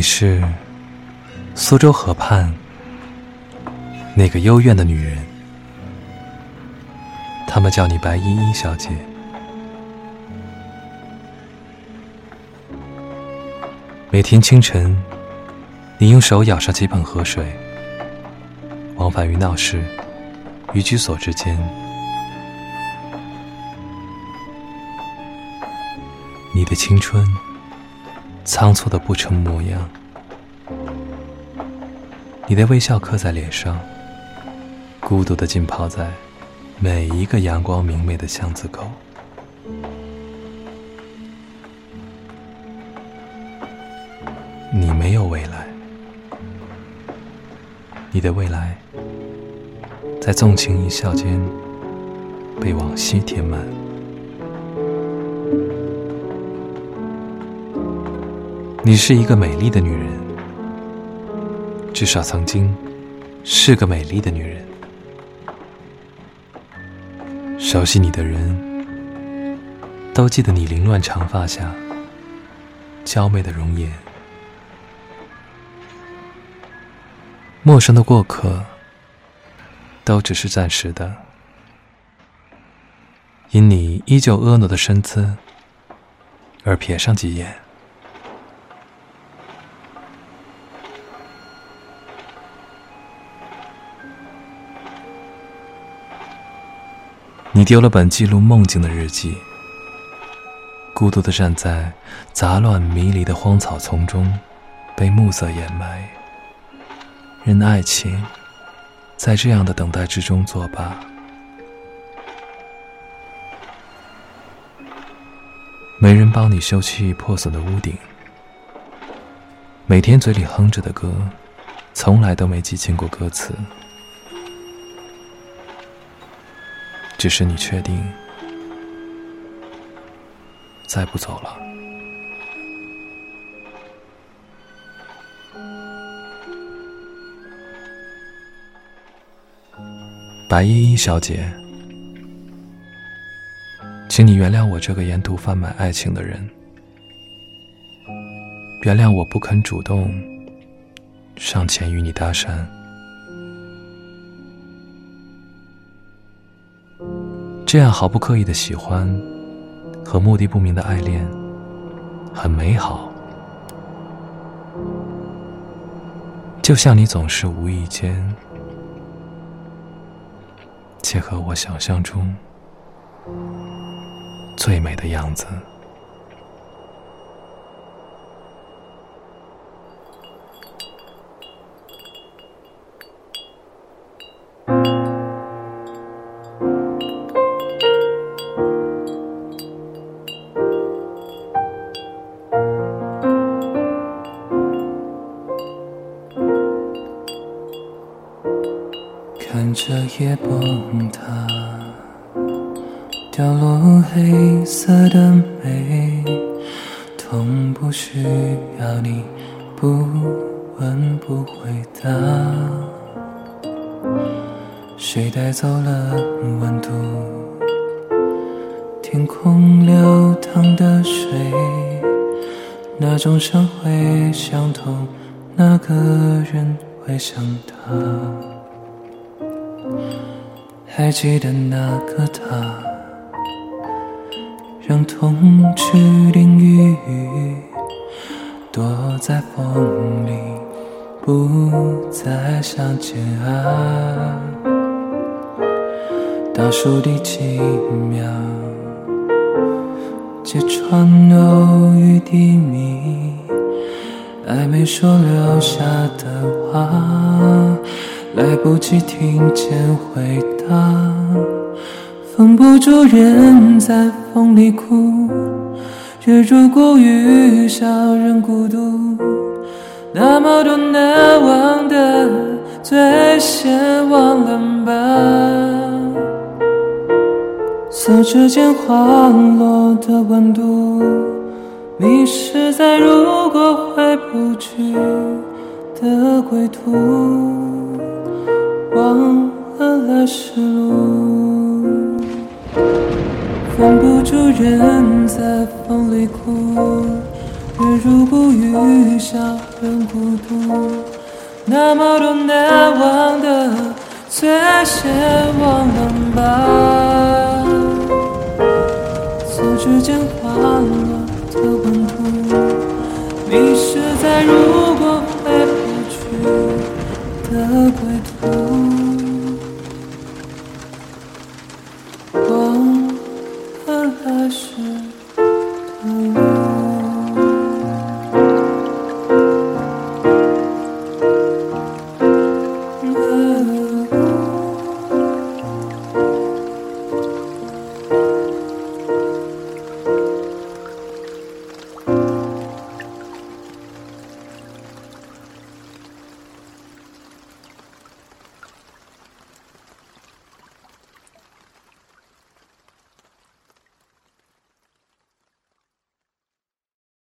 你是苏州河畔那个幽怨的女人，他们叫你白依依小姐。每天清晨，你用手舀上几盆河水，往返于闹市与居所之间。你的青春仓促的不成模样，你的微笑刻在脸上，孤独的浸泡在每一个阳光明媚的巷子口。你没有未来，你的未来在纵情一笑间被往昔填满。你是一个美丽的女人，至少曾经是个美丽的女人。熟悉你的人都记得你凌乱长发下娇媚的容颜。陌生的过客都只是暂时的，因你依旧婀娜的身姿而瞥上几眼。你丢了本记录梦境的日记，孤独的站在杂乱迷离的荒草丛中，被暮色掩埋。任爱情在这样的等待之中作罢。没人帮你修葺破损的屋顶，每天嘴里哼着的歌，从来都没记清过歌词。只是你确定再不走了？白依依小姐，请你原谅我这个沿途贩卖爱情的人，原谅我不肯主动上前与你搭讪。这样毫不刻意的喜欢和目的不明的爱恋，很美好。就像你总是无意间切合我想象中最美的样子。看着夜崩塌，掉落黑色的美，痛不需要你不问不回答。谁带走了温度？天空流淌的水，那种伤会相同，那个人会想他。还记得那个他，让痛去淋雨，躲在风里，不再相见啊。倒数第几秒，揭穿偶遇低迷，爱没说留下的话。来不及听见回答，封不住人在风里哭。日如果遇上人孤独，那么多难忘的，最先忘了吧。手指间滑落的温度，迷失在如果回不去的归途。忘了来时路，封不住人在风里哭。月如不语，小人孤独。那么多难忘的，最爱先忘了吧。手指间滑 apaixonado.